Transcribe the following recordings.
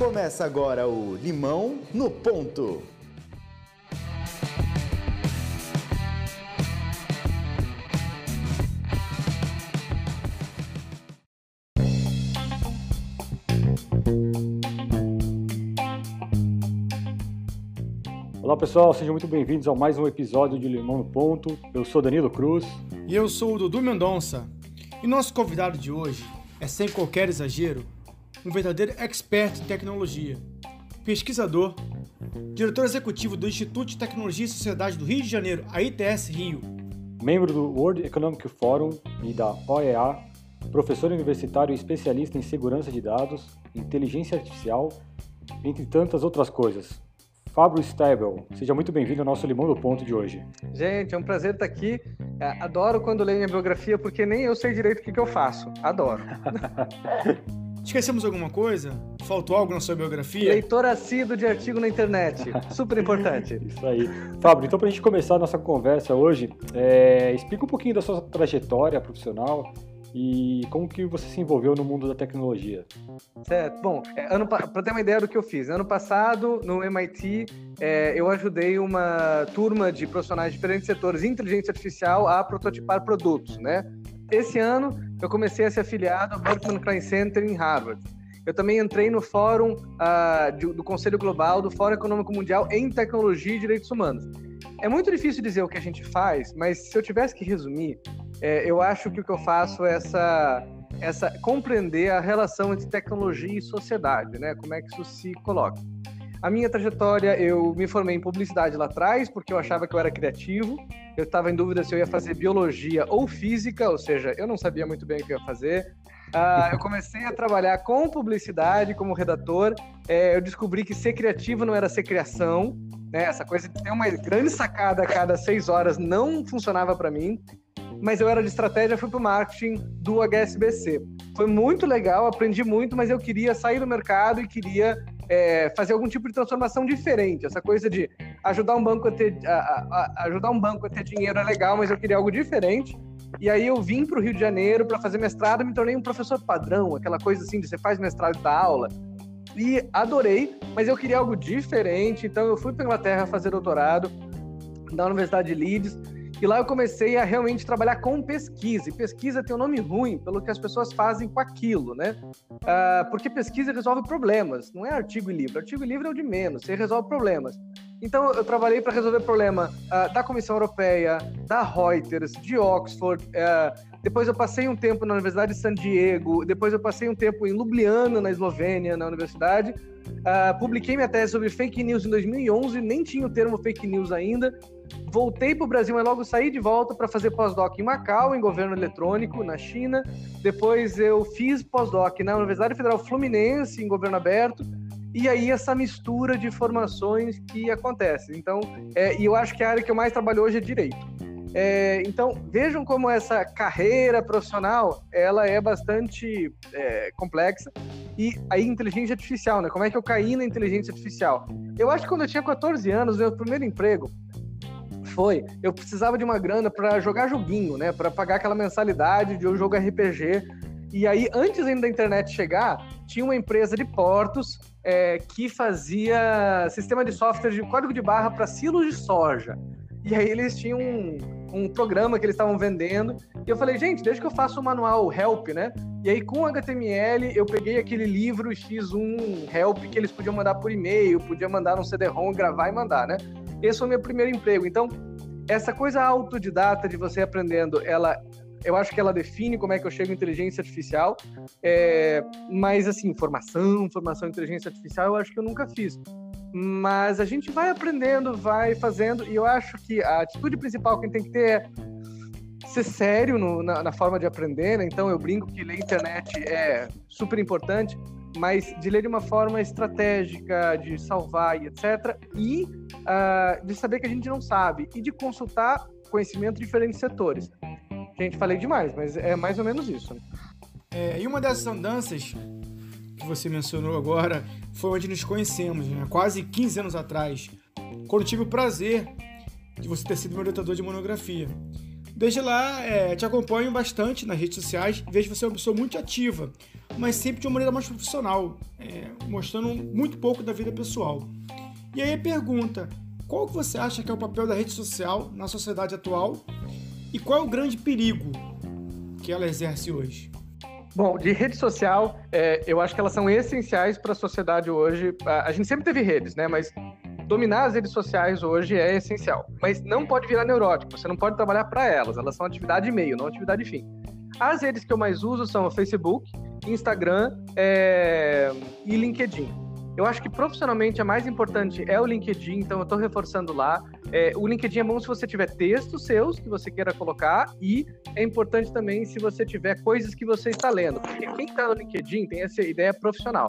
Começa agora o Limão no Ponto. Olá pessoal, sejam muito bem-vindos a mais um episódio de Limão no Ponto. Eu sou Danilo Cruz. E eu sou o Dudu Mendonça. E nosso convidado de hoje é, sem qualquer exagero, um verdadeiro expert em tecnologia, pesquisador, diretor executivo do Instituto de Tecnologia e Sociedade do Rio de Janeiro, a ITS Rio, membro do World Economic Forum e da OEA, professor universitário e especialista em segurança de dados, inteligência artificial, entre tantas outras coisas. Fábio Stabel, seja muito bem-vindo ao nosso Limão do Ponto de hoje. Gente, é um prazer estar aqui. É, adoro quando leio minha biografia, porque nem eu sei direito o que, que eu faço. Adoro. Esquecemos alguma coisa? Faltou algo na sua biografia? Leitor assíduo de artigo na internet. Super importante. Isso aí. Fábio, então para a gente começar a nossa conversa hoje, é, explica um pouquinho da sua trajetória profissional e como que você se envolveu no mundo da tecnologia. Certo. Bom, é, para ter uma ideia do que eu fiz, ano passado no MIT é, eu ajudei uma turma de profissionais de diferentes setores inteligência artificial a prototipar produtos, né? Esse ano eu comecei a ser afiliado ao Berkman Klein Center em Harvard. Eu também entrei no fórum uh, do Conselho Global do Fórum Econômico Mundial em Tecnologia e Direitos Humanos. É muito difícil dizer o que a gente faz, mas se eu tivesse que resumir, é, eu acho que o que eu faço é essa, essa compreender a relação entre tecnologia e sociedade, né? Como é que isso se coloca. A minha trajetória, eu me formei em publicidade lá atrás, porque eu achava que eu era criativo. Eu estava em dúvida se eu ia fazer biologia ou física, ou seja, eu não sabia muito bem o que eu ia fazer. Uh, eu comecei a trabalhar com publicidade como redator. É, eu descobri que ser criativo não era ser criação. Né? Essa coisa de ter uma grande sacada a cada seis horas não funcionava para mim mas eu era de estratégia, fui para o marketing do HSBC. Foi muito legal, aprendi muito, mas eu queria sair do mercado e queria é, fazer algum tipo de transformação diferente. Essa coisa de ajudar um banco a ter, a, a, a ajudar um banco a ter dinheiro é legal, mas eu queria algo diferente. E aí eu vim para o Rio de Janeiro para fazer mestrado me tornei um professor padrão, aquela coisa assim de você faz mestrado e dá aula. E adorei, mas eu queria algo diferente, então eu fui para Inglaterra fazer doutorado na Universidade de Leeds e lá eu comecei a realmente trabalhar com pesquisa. E pesquisa tem um nome ruim pelo que as pessoas fazem com aquilo, né? Uh, porque pesquisa resolve problemas, não é artigo e livro. Artigo e livro é o de menos, você resolve problemas. Então eu trabalhei para resolver problema uh, da Comissão Europeia, da Reuters, de Oxford. Uh, depois eu passei um tempo na Universidade de San Diego. Depois eu passei um tempo em Ljubljana, na Eslovênia, na universidade. Publiquei minha tese sobre fake news em 2011, nem tinha o termo fake news ainda. Voltei para o Brasil, mas logo saí de volta para fazer pós-doc em Macau, em governo eletrônico, na China. Depois eu fiz pós-doc na Universidade Federal Fluminense, em governo aberto. E aí essa mistura de formações que acontece. Então, é, e eu acho que a área que eu mais trabalho hoje é direito. É, então, vejam como essa carreira profissional, ela é bastante é, complexa. E aí, inteligência artificial, né? Como é que eu caí na inteligência artificial? Eu acho que quando eu tinha 14 anos, meu primeiro emprego foi, eu precisava de uma grana para jogar joguinho, né? Para pagar aquela mensalidade de um jogo RPG. E aí, antes ainda da internet chegar, tinha uma empresa de portos é, que fazia sistema de software de código de barra para silos de soja. E aí eles tinham um, um programa que eles estavam vendendo. E eu falei, gente, deixa que eu faça o manual help, né? E aí com HTML eu peguei aquele livro e fiz um help que eles podiam mandar por e-mail, podia mandar no CD-ROM, gravar e mandar, né? Esse foi o meu primeiro emprego. Então, essa coisa autodidata de você aprendendo, ela eu acho que ela define como é que eu chego em inteligência artificial, é, mas assim, formação, formação em inteligência artificial, eu acho que eu nunca fiz. Mas a gente vai aprendendo, vai fazendo, e eu acho que a atitude principal que a gente tem que ter é ser sério no, na, na, forma de aprender, né? Então eu brinco que ler internet é super importante, mas de ler de uma forma estratégica, de salvar e etc. E uh, de saber que a gente não sabe, e de consultar conhecimento de diferentes setores. Gente, falei demais, mas é mais ou menos isso. É, e uma dessas andanças que você mencionou agora foi onde nos conhecemos, né? quase 15 anos atrás, quando tive o prazer de você ter sido meu orientador de monografia. Desde lá, é, te acompanho bastante nas redes sociais, vejo você uma pessoa muito ativa mas sempre de uma maneira mais profissional, é, mostrando muito pouco da vida pessoal. E aí a pergunta: qual que você acha que é o papel da rede social na sociedade atual e qual é o grande perigo que ela exerce hoje? Bom, de rede social, é, eu acho que elas são essenciais para a sociedade hoje. A gente sempre teve redes, né? Mas dominar as redes sociais hoje é essencial. Mas não pode virar neurótico, você não pode trabalhar para elas. Elas são atividade meio, não atividade fim. As redes que eu mais uso são o Facebook, Instagram é... e LinkedIn. Eu acho que profissionalmente a mais importante é o LinkedIn, então eu estou reforçando lá. É, o LinkedIn é bom se você tiver textos seus que você queira colocar e é importante também se você tiver coisas que você está lendo, porque quem está no LinkedIn tem essa ideia profissional.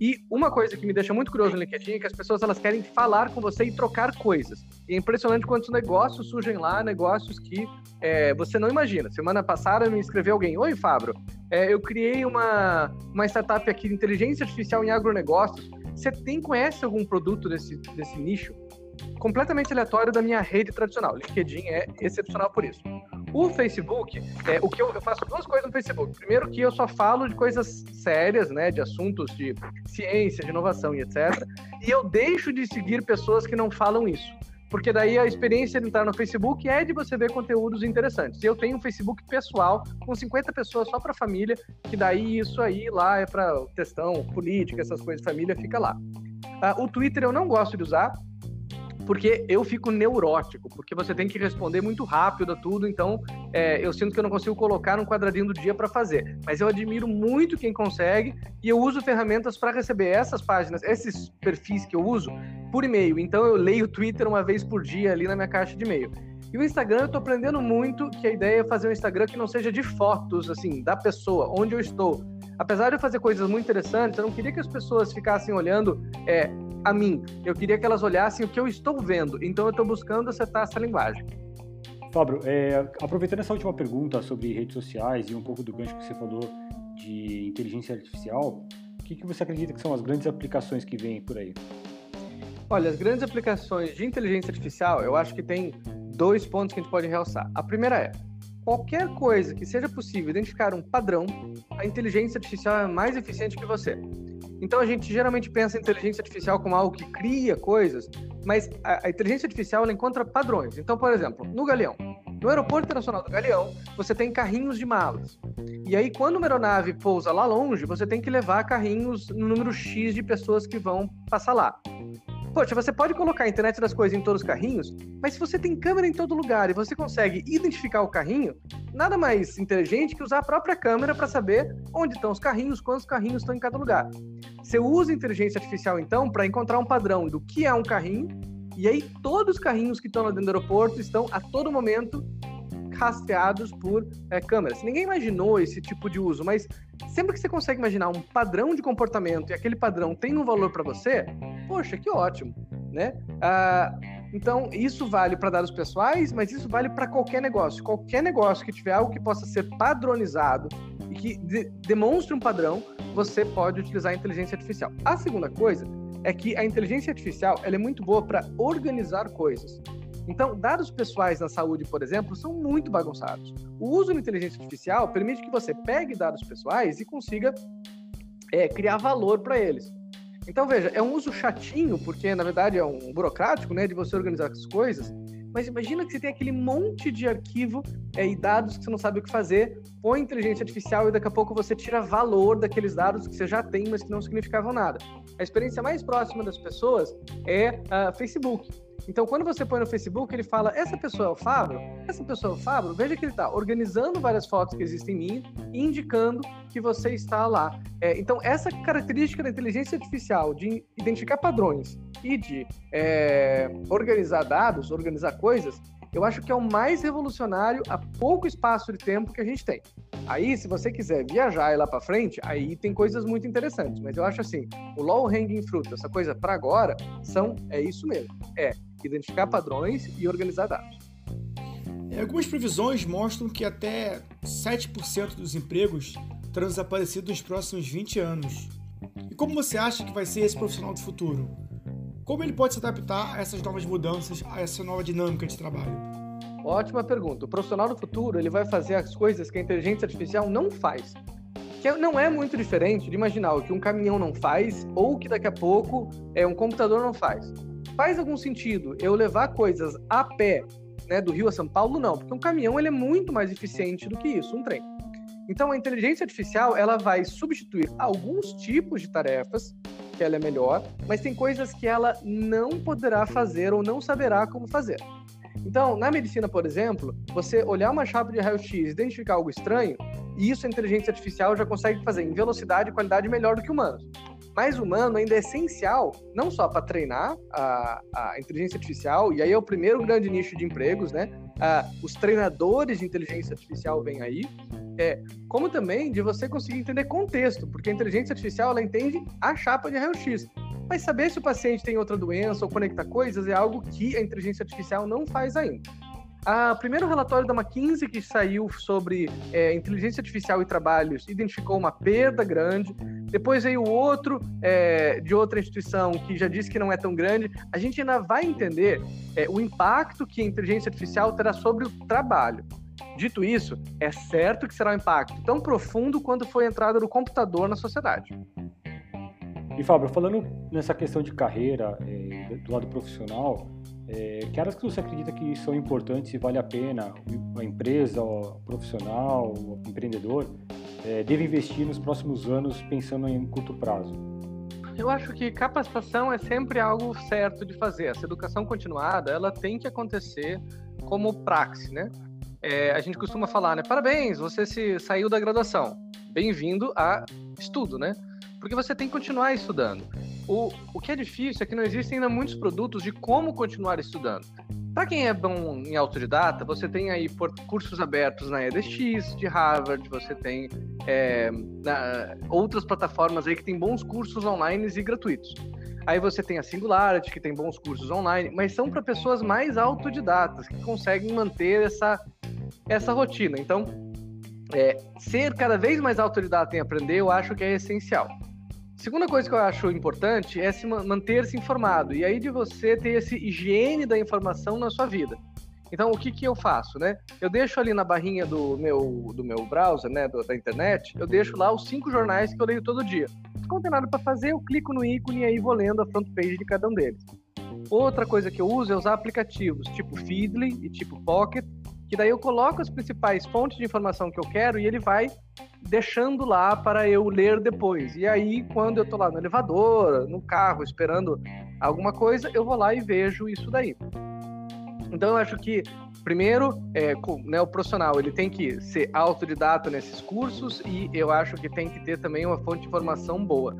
E uma coisa que me deixa muito curioso no LinkedIn é que as pessoas elas querem falar com você e trocar coisas. E é impressionante quantos negócios surgem lá, negócios que é, você não imagina. Semana passada me escreveu alguém: Oi, Fabro, é, eu criei uma, uma startup aqui de inteligência artificial em agronegócios. Você tem, conhece algum produto desse, desse nicho? Completamente aleatório da minha rede tradicional. LinkedIn é excepcional por isso. O Facebook, é, o que eu, eu, faço duas coisas no Facebook. Primeiro que eu só falo de coisas sérias, né, de assuntos de ciência, de inovação e etc. E eu deixo de seguir pessoas que não falam isso porque daí a experiência de entrar no Facebook é de você ver conteúdos interessantes. Eu tenho um Facebook pessoal com 50 pessoas só para família, que daí isso aí lá é para questão política, essas coisas, família fica lá. Uh, o Twitter eu não gosto de usar, porque eu fico neurótico, porque você tem que responder muito rápido a tudo, então é, eu sinto que eu não consigo colocar num quadradinho do dia para fazer. Mas eu admiro muito quem consegue e eu uso ferramentas para receber essas páginas, esses perfis que eu uso por e-mail. Então eu leio o Twitter uma vez por dia ali na minha caixa de e-mail. E o Instagram eu tô aprendendo muito que a ideia é fazer um Instagram que não seja de fotos, assim, da pessoa, onde eu estou. Apesar de eu fazer coisas muito interessantes, eu não queria que as pessoas ficassem olhando é, a mim. Eu queria que elas olhassem o que eu estou vendo. Então eu estou buscando acertar essa linguagem. Fábio, é, aproveitando essa última pergunta sobre redes sociais e um pouco do gancho que você falou de inteligência artificial, o que, que você acredita que são as grandes aplicações que vêm por aí? Olha, as grandes aplicações de inteligência artificial, eu acho que tem dois pontos que a gente pode realçar. A primeira é, qualquer coisa que seja possível identificar um padrão, a inteligência artificial é mais eficiente que você. Então a gente geralmente pensa em inteligência artificial como algo que cria coisas, mas a, a inteligência artificial ela encontra padrões. Então, por exemplo, no Galeão, no Aeroporto Internacional do Galeão, você tem carrinhos de malas. E aí, quando uma aeronave pousa lá longe, você tem que levar carrinhos no número X de pessoas que vão passar lá. Poxa, você pode colocar a internet das coisas em todos os carrinhos, mas se você tem câmera em todo lugar e você consegue identificar o carrinho, nada mais inteligente que usar a própria câmera para saber onde estão os carrinhos, quantos carrinhos estão em cada lugar. Você usa inteligência artificial então para encontrar um padrão do que é um carrinho, e aí todos os carrinhos que estão lá dentro do aeroporto estão a todo momento rastreados por é, câmeras. Ninguém imaginou esse tipo de uso, mas sempre que você consegue imaginar um padrão de comportamento e aquele padrão tem um valor para você, poxa, que ótimo, né? Ah, então, isso vale para dados pessoais, mas isso vale para qualquer negócio. Qualquer negócio que tiver algo que possa ser padronizado e que de demonstre um padrão, você pode utilizar a inteligência artificial. A segunda coisa é que a inteligência artificial ela é muito boa para organizar coisas. Então, dados pessoais na saúde, por exemplo, são muito bagunçados. O uso da inteligência artificial permite que você pegue dados pessoais e consiga é, criar valor para eles. Então, veja, é um uso chatinho, porque na verdade é um burocrático, né, de você organizar as coisas. Mas imagina que você tem aquele monte de arquivo é, e dados que você não sabe o que fazer, põe inteligência artificial e daqui a pouco você tira valor daqueles dados que você já tem, mas que não significavam nada. A experiência mais próxima das pessoas é uh, Facebook. Então, quando você põe no Facebook, ele fala: essa pessoa é o Fábio? Essa pessoa é o Fábio? Veja que ele está organizando várias fotos que existem em mim e indicando que você está lá. É, então, essa característica da inteligência artificial de identificar padrões e de é, organizar dados, organizar coisas, eu acho que é o mais revolucionário a pouco espaço de tempo que a gente tem. Aí, se você quiser viajar e lá para frente, aí tem coisas muito interessantes. Mas eu acho assim, o low hanging fruit, essa coisa para agora, são é isso mesmo. É identificar padrões e organizar dados. É, algumas previsões mostram que até 7% dos empregos terão desaparecido nos próximos 20 anos. E como você acha que vai ser esse profissional do futuro? Como ele pode se adaptar a essas novas mudanças, a essa nova dinâmica de trabalho? Ótima pergunta. O profissional do futuro ele vai fazer as coisas que a inteligência artificial não faz. que não é muito diferente de imaginar o que um caminhão não faz ou que daqui a pouco é, um computador não faz. Faz algum sentido eu levar coisas a pé né, do Rio a São Paulo? Não, porque um caminhão ele é muito mais eficiente do que isso, um trem. Então, a inteligência artificial ela vai substituir alguns tipos de tarefas que ela é melhor, mas tem coisas que ela não poderá fazer ou não saberá como fazer. Então, na medicina, por exemplo, você olhar uma chapa de raio-x e identificar algo estranho, isso a inteligência artificial já consegue fazer em velocidade e qualidade melhor do que humanos. Mas o humano ainda é essencial, não só para treinar a, a, inteligência artificial, e aí é o primeiro grande nicho de empregos, né? Ah, os treinadores de inteligência artificial vêm aí, é, como também de você conseguir entender contexto, porque a inteligência artificial ela entende a chapa de raio-x. Mas saber se o paciente tem outra doença ou conectar coisas é algo que a inteligência artificial não faz ainda. O primeiro relatório da McKinsey que saiu sobre é, inteligência artificial e trabalhos identificou uma perda grande. Depois veio outro é, de outra instituição que já disse que não é tão grande. A gente ainda vai entender é, o impacto que a inteligência artificial terá sobre o trabalho. Dito isso, é certo que será um impacto tão profundo quanto foi a entrada do computador na sociedade. E Fábio, falando nessa questão de carreira, é, do lado profissional, é, que áreas que você acredita que são importantes e vale a pena a empresa, o profissional, o empreendedor é, deve investir nos próximos anos pensando em curto prazo? Eu acho que capacitação é sempre algo certo de fazer. Essa educação continuada, ela tem que acontecer como praxe, né? É, a gente costuma falar, né? Parabéns, você se saiu da graduação. Bem-vindo a estudo, né? Porque você tem que continuar estudando. O, o que é difícil é que não existem ainda muitos produtos de como continuar estudando. Para quem é bom em autodidata, você tem aí cursos abertos na EDX, de Harvard, você tem é, na, outras plataformas aí que tem bons cursos online e gratuitos. Aí você tem a Singularity, que tem bons cursos online, mas são para pessoas mais autodidatas, que conseguem manter essa, essa rotina. Então, é, ser cada vez mais autodidata em aprender, eu acho que é essencial. Segunda coisa que eu acho importante é se manter-se informado. E aí de você ter esse higiene da informação na sua vida. Então, o que, que eu faço, né? Eu deixo ali na barrinha do meu, do meu browser, né, do, da internet, eu deixo lá os cinco jornais que eu leio todo dia. Não tem nada para fazer, eu clico no ícone e aí vou lendo a front page de cada um deles. Outra coisa que eu uso é usar aplicativos tipo Feedly e tipo Pocket, que daí eu coloco as principais fontes de informação que eu quero e ele vai deixando lá para eu ler depois. E aí, quando eu estou lá no elevador, no carro, esperando alguma coisa, eu vou lá e vejo isso daí. Então, eu acho que, primeiro, é, né, o profissional ele tem que ser autodidata nesses cursos e eu acho que tem que ter também uma fonte de informação boa.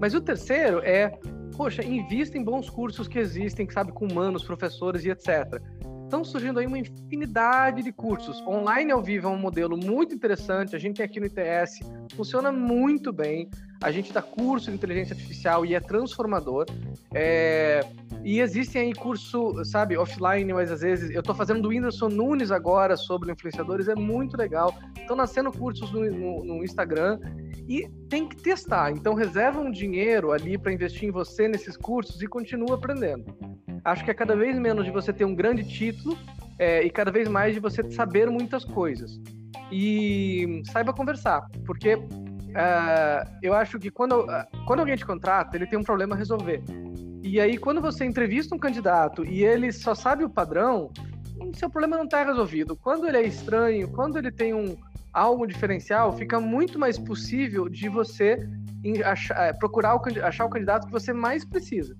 Mas o terceiro é, poxa, invista em bons cursos que existem, sabe, com humanos, professores e etc estão surgindo aí uma infinidade de cursos. Online ao vivo é um modelo muito interessante. A gente tem aqui no ITS, funciona muito bem. A gente dá curso de inteligência artificial e é transformador. É... E existem aí curso, sabe, offline, mas às vezes eu estou fazendo do Whindersson Nunes agora sobre influenciadores, é muito legal. Estão nascendo cursos no, no, no Instagram e tem que testar. Então reserva um dinheiro ali para investir em você nesses cursos e continua aprendendo acho que é cada vez menos de você ter um grande título é, e cada vez mais de você saber muitas coisas. E saiba conversar, porque uh, eu acho que quando, uh, quando alguém te contrata, ele tem um problema a resolver. E aí, quando você entrevista um candidato e ele só sabe o padrão, seu problema não está resolvido. Quando ele é estranho, quando ele tem um algo diferencial, fica muito mais possível de você achar, procurar o, achar o candidato que você mais precisa.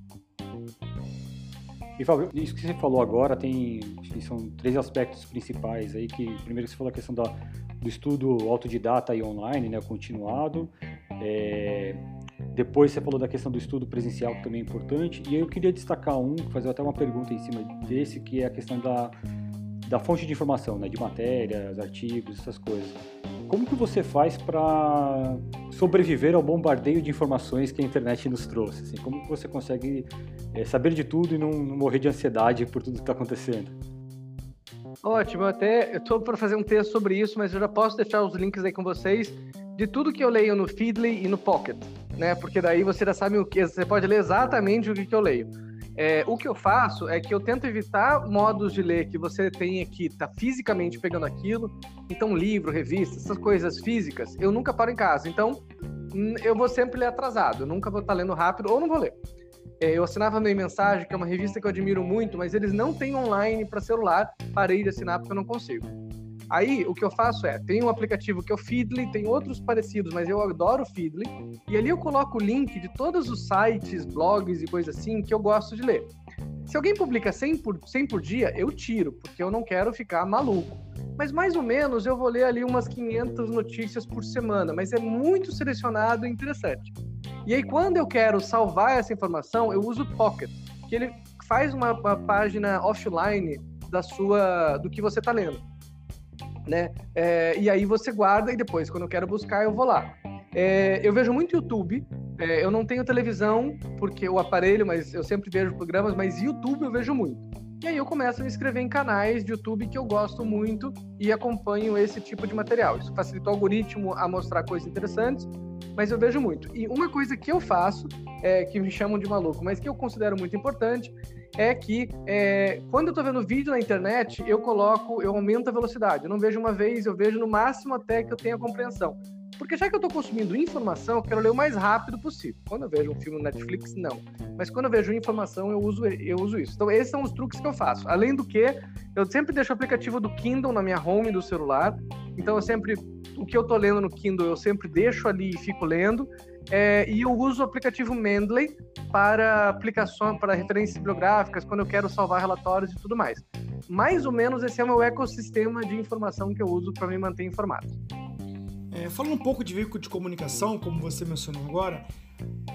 E Fábio, isso que você falou agora tem são três aspectos principais aí que primeiro você falou a questão da, do estudo autodidata e online, né, continuado. É, depois você falou da questão do estudo presencial que também é importante. E eu queria destacar um, fazer até uma pergunta em cima desse, que é a questão da, da fonte de informação, né, de matérias, artigos, essas coisas. Como que você faz para sobreviver ao bombardeio de informações que a internet nos trouxe? Assim, como que você consegue é, saber de tudo e não, não, morrer de ansiedade por tudo que está acontecendo? Ótimo, até estou para fazer um texto sobre isso, mas eu já posso deixar os links aí com vocês de tudo que eu leio no Feedly e no Pocket, né? Porque daí você já sabe o que, você pode ler exatamente o que, que eu leio. É, o que eu faço é que eu tento evitar modos de ler que você que estar tá fisicamente pegando aquilo. Então, livro, revista, essas coisas físicas, eu nunca paro em casa. Então, eu vou sempre ler atrasado. Eu nunca vou estar tá lendo rápido ou não vou ler. É, eu assinava Meio Mensagem, que é uma revista que eu admiro muito, mas eles não têm online para celular. Parei de assinar porque eu não consigo. Aí, o que eu faço é, tem um aplicativo que é o Feedly, tem outros parecidos, mas eu adoro o Feedly, e ali eu coloco o link de todos os sites, blogs e coisas assim que eu gosto de ler. Se alguém publica 100 por, 100 por dia, eu tiro, porque eu não quero ficar maluco. Mas mais ou menos eu vou ler ali umas 500 notícias por semana, mas é muito selecionado e interessante. E aí, quando eu quero salvar essa informação, eu uso o Pocket, que ele faz uma, uma página offline da sua do que você está lendo né? É, e aí você guarda e depois, quando eu quero buscar, eu vou lá. É, eu vejo muito YouTube. É, eu não tenho televisão, porque o aparelho, mas eu sempre vejo programas, mas YouTube eu vejo muito. E aí eu começo a me inscrever em canais de YouTube que eu gosto muito e acompanho esse tipo de material. Isso facilita o algoritmo a mostrar coisas interessantes, mas eu vejo muito. E uma coisa que eu faço, é, que me chamam de maluco, mas que eu considero muito importante, é que é, quando eu estou vendo vídeo na internet, eu coloco, eu aumento a velocidade. Eu não vejo uma vez, eu vejo no máximo até que eu tenha compreensão. Porque já que eu estou consumindo informação, eu quero ler o mais rápido possível. Quando eu vejo um filme no Netflix, não. Mas quando eu vejo informação, eu uso, eu uso isso. Então, esses são os truques que eu faço. Além do que, eu sempre deixo o aplicativo do Kindle na minha home do celular. Então, eu sempre. O que eu estou lendo no Kindle, eu sempre deixo ali e fico lendo. É, e eu uso o aplicativo Mendeley para aplicações, para referências bibliográficas, quando eu quero salvar relatórios e tudo mais. Mais ou menos esse é o meu ecossistema de informação que eu uso para me manter informado. É, falando um pouco de veículo de comunicação, como você mencionou agora,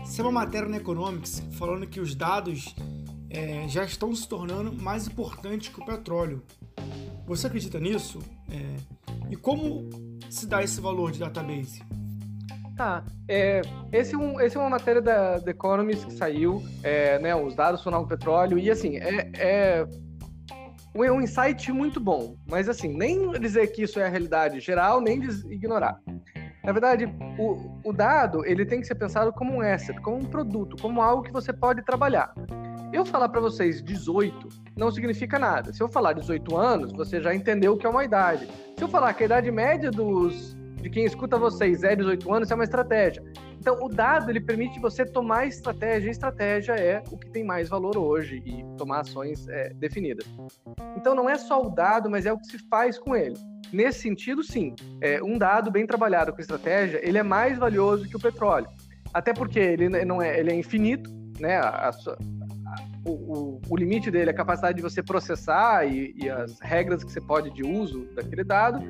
isso é uma matéria na Economics falando que os dados é, já estão se tornando mais importantes que o petróleo. Você acredita nisso? É, e como se dá esse valor de database? Tá. É, esse, é um, esse é uma matéria da The Economist que saiu, é, né, os dados sonam petróleo, e assim, é, é um insight muito bom, mas assim, nem dizer que isso é a realidade geral, nem ignorar. Na verdade, o, o dado ele tem que ser pensado como um asset, como um produto, como algo que você pode trabalhar. Eu falar para vocês 18 não significa nada. Se eu falar 18 anos, você já entendeu o que é uma idade. Se eu falar que a idade média dos de quem escuta vocês é 18 anos, isso é uma estratégia. Então, o dado ele permite você tomar estratégia, e estratégia é o que tem mais valor hoje e tomar ações é, definidas. Então, não é só o dado, mas é o que se faz com ele. Nesse sentido, sim, é, um dado bem trabalhado com estratégia, ele é mais valioso que o petróleo. Até porque ele não é, ele é infinito, né? A, a, o, o, o, limite dele é a capacidade de você processar e, e as regras que você pode de uso daquele dado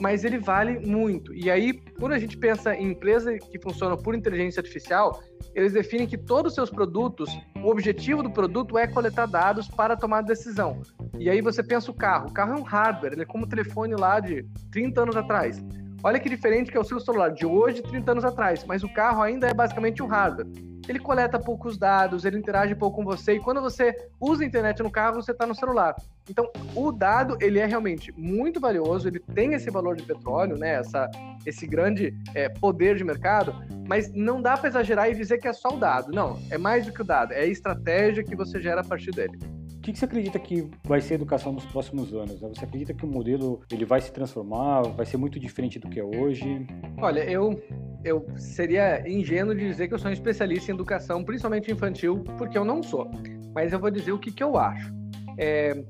mas ele vale muito. E aí, quando a gente pensa em empresas que funcionam por inteligência artificial, eles definem que todos os seus produtos, o objetivo do produto é coletar dados para tomar decisão. E aí você pensa o carro. O carro é um hardware, ele é como o telefone lá de 30 anos atrás. Olha que diferente que é o seu celular de hoje, 30 anos atrás, mas o carro ainda é basicamente um hardware ele coleta poucos dados, ele interage pouco com você, e quando você usa a internet no carro, você está no celular. Então, o dado, ele é realmente muito valioso, ele tem esse valor de petróleo, né, essa, esse grande é, poder de mercado, mas não dá para exagerar e dizer que é só o dado. Não, é mais do que o dado, é a estratégia que você gera a partir dele que, que você acredita que vai ser a educação nos próximos anos? Você acredita que o modelo ele vai se transformar, vai ser muito diferente do que é hoje? Olha, eu eu seria ingênuo de dizer que eu sou um especialista em educação, principalmente infantil, porque eu não sou. Mas eu vou dizer o que, que eu acho. É,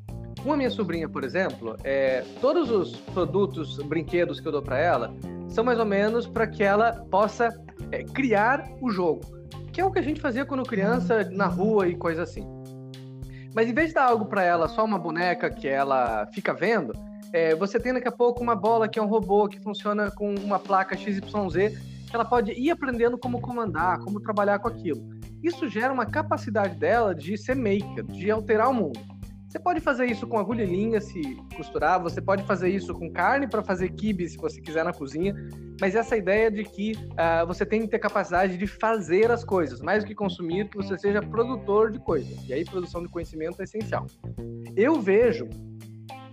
uma minha sobrinha, por exemplo, é, todos os produtos, brinquedos que eu dou para ela, são mais ou menos para que ela possa é, criar o jogo, que é o que a gente fazia quando criança na rua e coisa assim. Mas em vez de dar algo para ela, só uma boneca que ela fica vendo, é, você tem daqui a pouco uma bola que é um robô que funciona com uma placa XYZ, que ela pode ir aprendendo como comandar, como trabalhar com aquilo. Isso gera uma capacidade dela de ser maker, de alterar o mundo. Você pode fazer isso com agulha e linha se costurar, você pode fazer isso com carne para fazer kibe se você quiser na cozinha, mas essa ideia de que uh, você tem que ter capacidade de fazer as coisas, mais do que consumir, que você seja produtor de coisas. E aí produção de conhecimento é essencial. Eu vejo,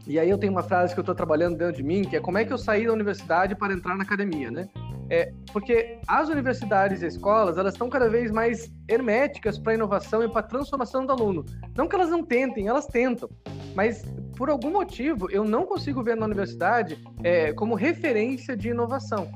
e aí eu tenho uma frase que eu estou trabalhando dentro de mim, que é como é que eu saí da universidade para entrar na academia, né? É, porque as universidades e escolas, elas estão cada vez mais herméticas para a inovação e para a transformação do aluno. Não que elas não tentem, elas tentam. Mas, por algum motivo, eu não consigo ver na universidade é, como referência de inovação.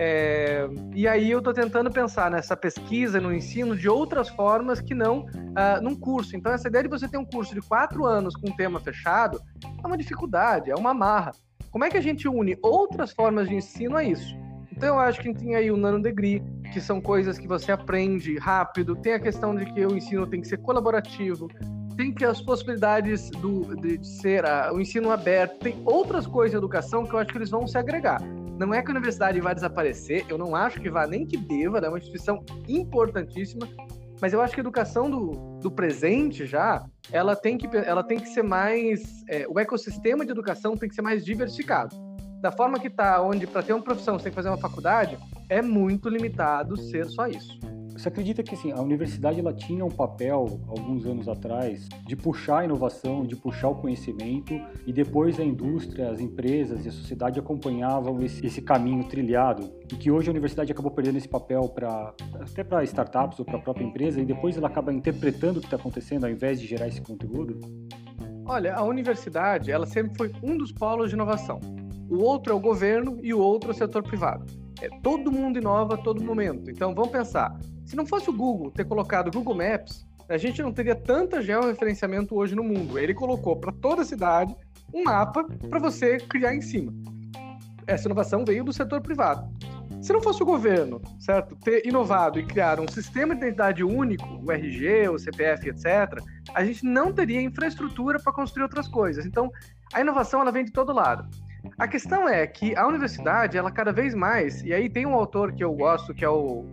É, e aí eu estou tentando pensar nessa pesquisa, no ensino, de outras formas que não uh, num curso. Então, essa ideia de você ter um curso de quatro anos com um tema fechado é uma dificuldade, é uma marra. Como é que a gente une outras formas de ensino a isso? Então, eu acho que tem aí o nano degree, que são coisas que você aprende rápido. Tem a questão de que o ensino tem que ser colaborativo. Tem que as possibilidades do, de, de ser uh, o ensino aberto. Tem outras coisas em educação que eu acho que eles vão se agregar. Não é que a universidade vai desaparecer, eu não acho que vá nem que deva, é uma instituição importantíssima, mas eu acho que a educação do, do presente já, ela tem que, ela tem que ser mais, é, o ecossistema de educação tem que ser mais diversificado. Da forma que está, onde para ter uma profissão você tem que fazer uma faculdade, é muito limitado ser só isso. Você acredita que assim, a universidade ela tinha um papel, alguns anos atrás, de puxar a inovação, de puxar o conhecimento, e depois a indústria, as empresas e a sociedade acompanhavam esse, esse caminho trilhado, e que hoje a universidade acabou perdendo esse papel para até para startups ou para a própria empresa, e depois ela acaba interpretando o que está acontecendo ao invés de gerar esse conteúdo? Olha, a universidade ela sempre foi um dos polos de inovação. O outro é o governo e o outro é o setor privado. É, todo mundo inova a todo momento. Então vamos pensar, se não fosse o Google ter colocado Google Maps, a gente não teria tanta georreferenciamento hoje no mundo. Ele colocou para toda a cidade um mapa para você criar em cima. Essa inovação veio do setor privado. Se não fosse o governo, certo, ter inovado e criar um sistema de identidade único, o RG, o CPF, etc., a gente não teria infraestrutura para construir outras coisas. Então, a inovação ela vem de todo lado. A questão é que a universidade, ela cada vez mais, e aí tem um autor que eu gosto, que é o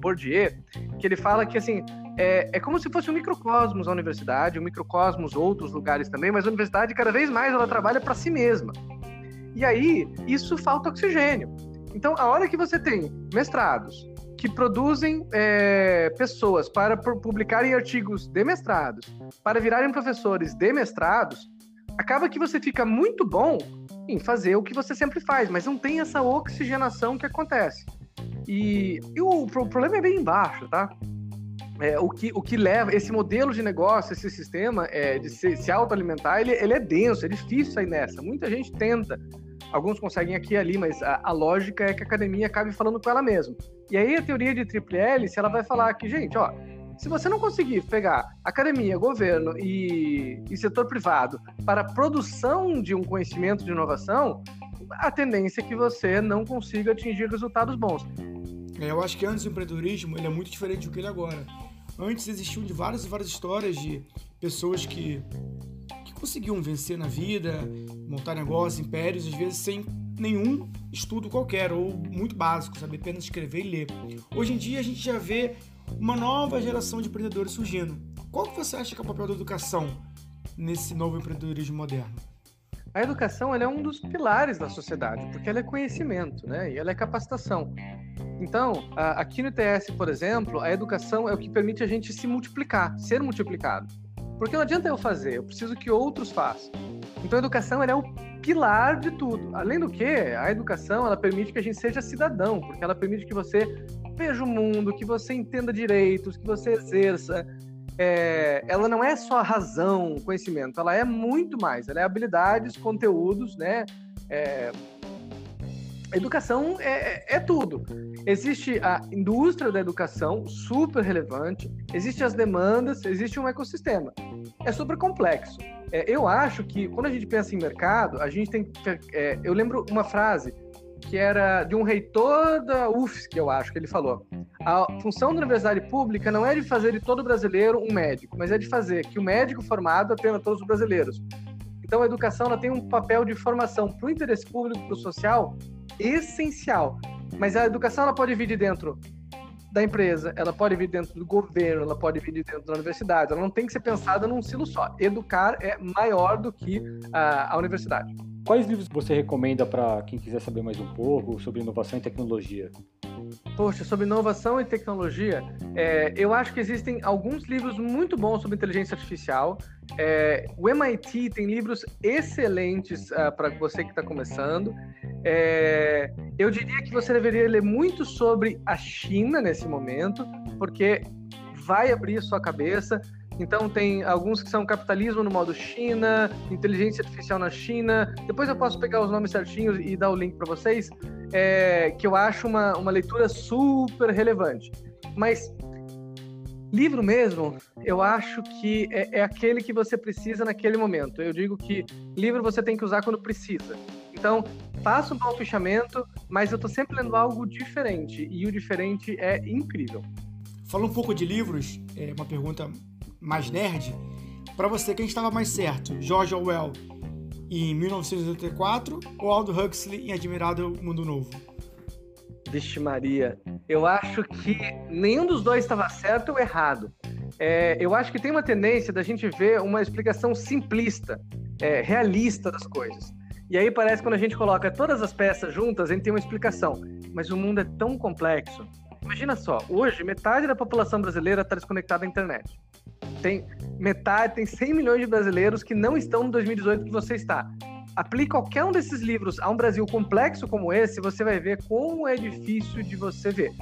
Bourdieu, que ele fala que assim é, é como se fosse um microcosmos a universidade, um microcosmos outros lugares também, mas a universidade cada vez mais ela trabalha para si mesma. E aí isso falta oxigênio. Então, a hora que você tem mestrados que produzem é, pessoas para publicarem artigos de mestrados, para virarem professores de mestrados, acaba que você fica muito bom em fazer o que você sempre faz, mas não tem essa oxigenação que acontece. E, e o, o, problema é bem embaixo, tá? É, o, que, o que leva esse modelo de negócio, esse sistema é, de se, se autoalimentar, ele, ele é denso, é difícil sair nessa. Muita gente tenta, alguns conseguem aqui e ali, mas a, a, lógica é que a academia acabe falando com ela mesma. E aí a teoria de triple hélice, ela vai falar que, gente, ó, se você não conseguir pegar academia, governo e, e setor privado para a produção de um conhecimento de inovação, a tendência é que você não consiga atingir resultados bons. É, eu acho que antes o empreendedorismo ele é muito diferente do que ele é agora. Antes existiam de várias e várias histórias de pessoas que, que conseguiam vencer na vida, montar negócios, impérios, às vezes sem nenhum estudo qualquer, ou muito básico, saber apenas escrever e ler. Hoje em dia a gente já vê uma nova geração de empreendedores surgindo. Qual que você acha que é o papel da educação nesse novo empreendedorismo moderno? A educação é um dos pilares da sociedade, porque ela é conhecimento, né? E ela é capacitação. Então, aqui no ITS, por exemplo, a educação é o que permite a gente se multiplicar, ser multiplicado. Porque não adianta eu fazer, eu preciso que outros façam. Então, a educação é o pilar de tudo. Além do que, a educação ela permite que a gente seja cidadão, porque ela permite que você veja o mundo, que você entenda direitos, que você exerça é, ela não é só razão, conhecimento, ela é muito mais. Ela é habilidades, conteúdos, né? É, educação é, é, tudo. Existe a indústria da educação, super relevante, existem as demandas, existe um ecossistema. É super complexo. É, eu acho que quando a gente pensa em mercado, a gente tem. É, eu lembro uma frase que era de um reitor da UFSC, eu acho que ele falou. A função da universidade pública não é de fazer de todo brasileiro um médico, mas é de fazer que o médico formado atenda todos os brasileiros. Então, a educação ela tem um papel de formação para o interesse público, para o social, essencial. Mas a educação ela pode vir de dentro da empresa, ela pode vir dentro do governo, ela pode vir de dentro da universidade. Ela não tem que ser pensada num silo só. Educar é maior do que a universidade. Quais livros você recomenda para quem quiser saber mais um pouco sobre inovação e tecnologia? Poxa, sobre inovação e tecnologia, é, eu acho que existem alguns livros muito bons sobre inteligência artificial. É, o MIT tem livros excelentes uh, ah, para você que está começando. É, eu diria que você deveria ler muito sobre a China nesse momento, porque vai abrir sua cabeça. Então tem alguns que são capitalismo no modo China, inteligência artificial na China. Depois eu posso pegar os nomes certinhos e dar o link para vocês, é, que eu acho uma, uma leitura super relevante. Mas livro mesmo, eu acho que é, é aquele que você precisa naquele momento. Eu digo que livro você tem que usar quando precisa. Então, faça um bom fechamento, mas eu estou sempre lendo algo diferente e o diferente é incrível. Fala um pouco de livros, é uma pergunta mais nerd, para você quem estava mais certo, George Orwell em 1984 ou Aldo Huxley em Admirável Mundo Novo? Vixe Maria, eu acho que nenhum dos dois estava certo ou errado. É, eu acho que tem uma tendência da gente ver uma explicação simplista, é, realista das coisas. E aí parece que quando a gente coloca todas as peças juntas, a gente tem uma explicação. Mas o mundo é tão complexo. Imagina só, hoje metade da população brasileira está desconectada da internet tem metade, tem 100 milhões de brasileiros que não estão no 2018 que você está. Aplique qualquer um desses livros a um Brasil complexo como esse, você vai ver como é difícil de você ver.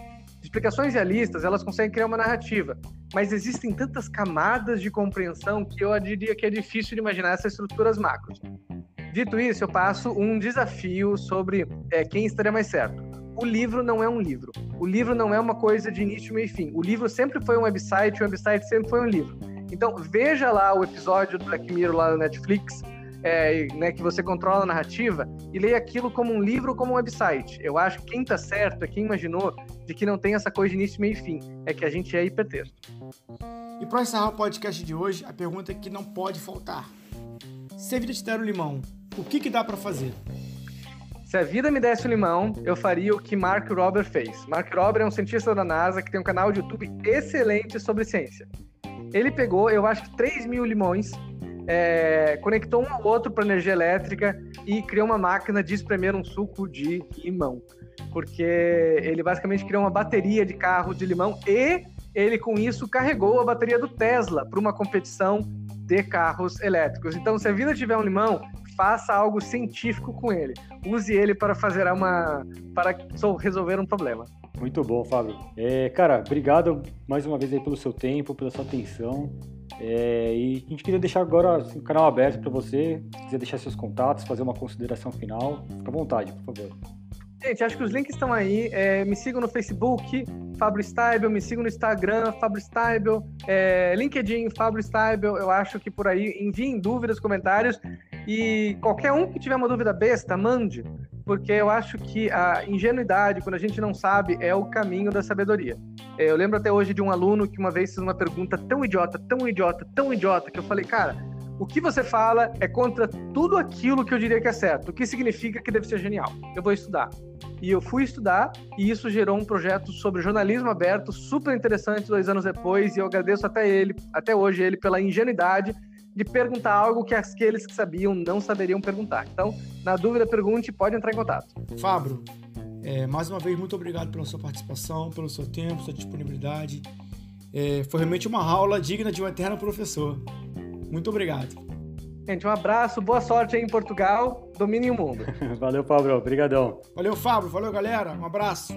Explicações realistas, elas conseguem criar uma narrativa, mas existem tantas camadas de compreensão que eu diria que é difícil de imaginar essas estruturas macros. Dito isso, eu passo um desafio sobre é, quem estaria mais certo. O livro não é um livro. O livro não é uma coisa de início, meio e fim. O livro sempre foi um website, o website sempre foi um livro. Então, veja lá o episódio do Black Mirror lá no Netflix, é, né, que você controla a narrativa, e leia aquilo como um livro ou como um website. Eu acho que quem está certo é quem imaginou de que não tem essa coisa de início, meio e fim. É que a gente é hipertexto. E para encerrar o podcast de hoje, a pergunta que não pode faltar. Se a vida te der o limão, o que, que dá para fazer? Se a vida me desse um limão, eu faria o que Mark Rober fez. Mark Rober é um cientista da NASA que tem um canal de YouTube excelente sobre ciência. Ele pegou, eu acho que 3 mil limões, é, conectou um ao outro para energia elétrica e criou uma máquina de espremer um suco de limão. Porque ele basicamente criou uma bateria de carro de limão e ele com isso carregou a bateria do Tesla para uma competição de carros elétricos. Então, se a vida tiver um limão, faça algo científico com ele. Use ele para fazer uma para resolver um problema. Muito bom, Fábio. É, cara, obrigado mais uma vez aí pelo seu tempo, pela sua atenção. É, e a gente queria deixar agora assim, o canal aberto para você. Se quiser deixar seus contatos, fazer uma consideração final, fica à vontade, por favor. Gente, acho que os links estão aí. É, me sigam no Facebook, Fabio Staibel, me sigam no Instagram, Fabio Staibel, é, LinkedIn, Fabio Staibel. Eu acho que por aí enviem dúvidas, comentários. E qualquer um que tiver uma dúvida besta, mande, porque eu acho que a ingenuidade, quando a gente não sabe, é o caminho da sabedoria. É, eu lembro até hoje de um aluno que uma vez fez uma pergunta tão idiota, tão idiota, tão idiota, que eu falei, cara, o que você fala é contra tudo aquilo que eu diria que é certo, o que significa que deve ser genial. Eu vou estudar. E eu fui estudar e isso gerou um projeto sobre jornalismo aberto, super interessante dois anos depois, e eu agradeço até ele, até hoje ele pela ingenuidade de perguntar algo que aqueles que sabiam não saberiam perguntar. Então, na dúvida, pergunte, pode entrar em contato. Fabro, é, mais uma vez, muito obrigado pela sua participação, pelo seu tempo, sua disponibilidade. É, foi realmente uma aula digna de um eterno professor. Muito obrigado. Gente, um abraço, boa sorte aí em Portugal, domine o mundo. Valeu, Fabro, obrigadão. Valeu, Fabro, valeu, galera, um abraço.